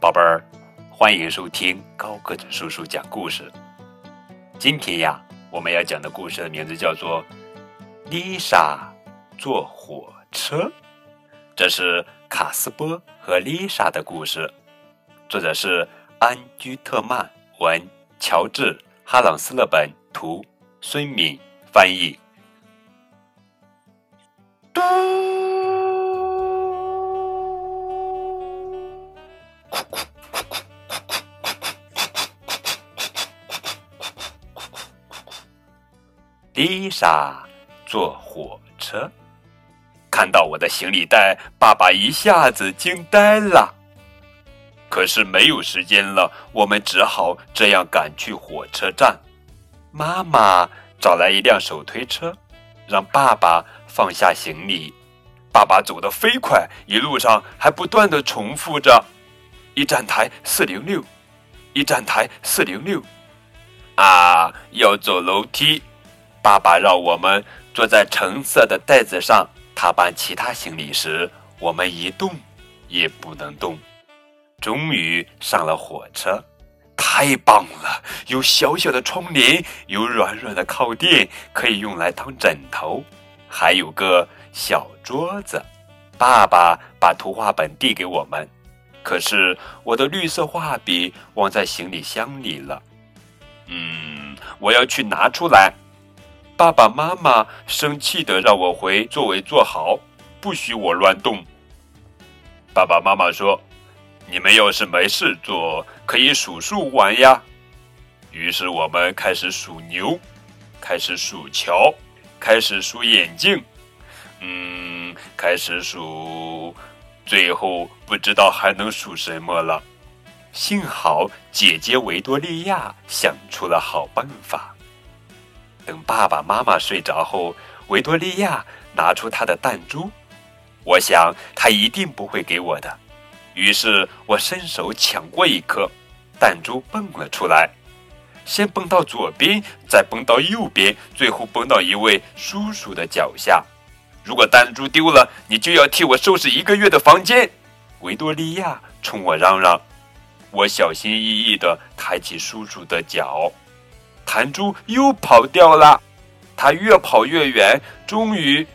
宝贝儿，欢迎收听高个子叔叔讲故事。今天呀，我们要讲的故事的名字叫做《丽莎坐火车》，这是卡斯波和丽莎的故事，作者是安居特曼文，乔治哈朗斯勒本图，孙敏翻译。丽莎坐火车，看到我的行李袋，爸爸一下子惊呆了。可是没有时间了，我们只好这样赶去火车站。妈妈找来一辆手推车，让爸爸放下行李。爸爸走得飞快，一路上还不断的重复着：“一站台四零六，一站台四零六。”啊，要走楼梯。爸爸让我们坐在橙色的袋子上，他搬其他行李时，我们一动也不能动。终于上了火车，太棒了！有小小的窗帘，有软软的靠垫，可以用来当枕头，还有个小桌子。爸爸把图画本递给我们，可是我的绿色画笔忘在行李箱里了。嗯，我要去拿出来。爸爸妈妈生气的让我回座位坐好，不许我乱动。爸爸妈妈说：“你们要是没事做，可以数数玩呀。”于是我们开始数牛，开始数桥，开始数眼镜，嗯，开始数，最后不知道还能数什么了。幸好姐姐维多利亚想出了好办法。等爸爸妈妈睡着后，维多利亚拿出她的弹珠，我想她一定不会给我的。于是我伸手抢过一颗，弹珠蹦了出来，先蹦到左边，再蹦到右边，最后蹦到一位叔叔的脚下。如果弹珠丢了，你就要替我收拾一个月的房间。维多利亚冲我嚷嚷，我小心翼翼地抬起叔叔的脚。弹珠又跑掉了，它越跑越远，终于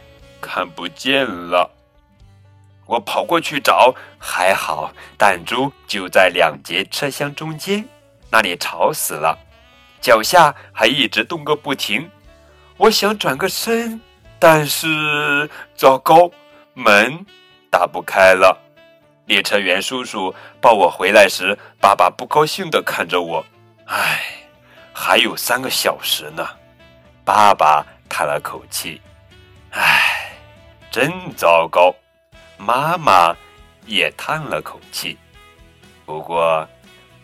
看不见了。我跑过去找，还好弹珠就在两节车厢中间，那里吵死了，脚下还一直动个不停。我想转个身，但是糟糕，门打不开了。列车员叔叔抱我回来时，爸爸不高兴地看着我，唉。还有三个小时呢，爸爸叹了口气：“唉，真糟糕。”妈妈也叹了口气。不过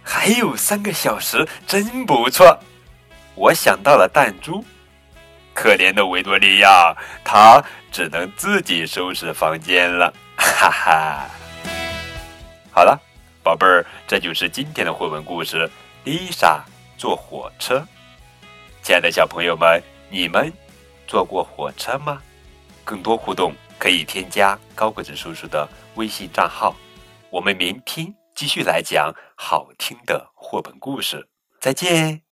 还有三个小时，真不错。我想到了弹珠。可怜的维多利亚，她只能自己收拾房间了。哈哈。好了，宝贝儿，这就是今天的绘本故事《丽莎》。坐火车，亲爱的小朋友们，你们坐过火车吗？更多互动可以添加高个子叔叔的微信账号。我们明天继续来讲好听的绘本故事，再见。